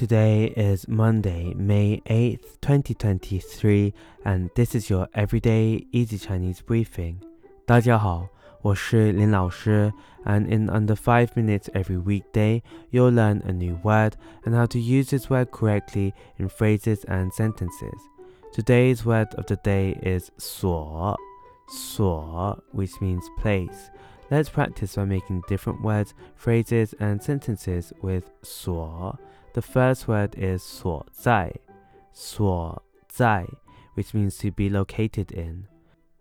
Today is Monday, May 8th, 2023, and this is your everyday easy Chinese briefing. 大家好，我是林老师, and in under 5 minutes every weekday, you'll learn a new word and how to use this word correctly in phrases and sentences. Today's word of the day is 所,所, which means place. Let's practice by making different words, phrases, and sentences with 所. The first word is 所在,所在, which means to be located in.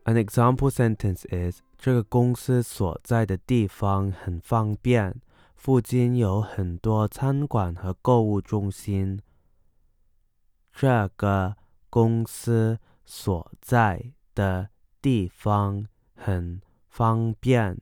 An example sentence is 这个公司所在的地方很方便，附近有很多餐馆和购物中心。这个公司所在的地方很方便，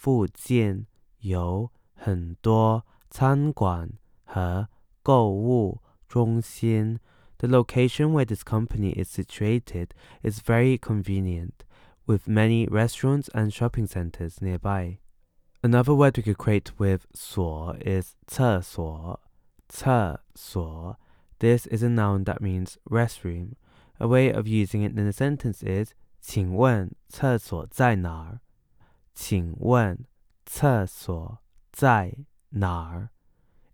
附近有很多餐馆和购物中心。The location where this company is situated is very convenient, with many restaurants and shopping centers nearby. Another word we could create with 所 is 厕所,厕所. This is a noun that means restroom. A way of using it in a sentence is 请问厕所在哪儿? 请问厕所在哪儿?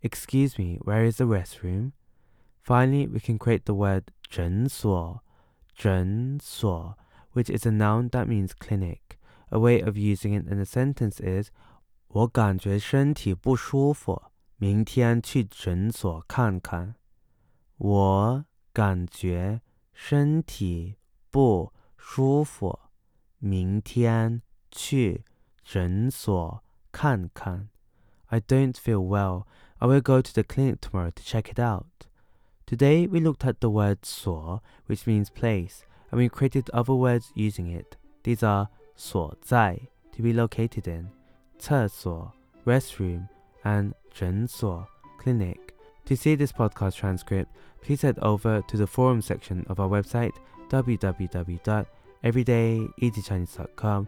Excuse me, where is the restroom? Finally, we can create the word 诊所,诊所, which is a noun that means clinic. A way of using it in a sentence is 我感觉身体不舒服，明天去诊所看看。我感觉身体不舒服，明天去 诊所看看。I don't feel well. I will go to the clinic tomorrow to check it out. Today we looked at the word 所, which means place, and we created other words using it. These are 所在, to be located in, 厕所, restroom, and 诊所, clinic. To see this podcast transcript, please head over to the forum section of our website www.everydayeasychinese.com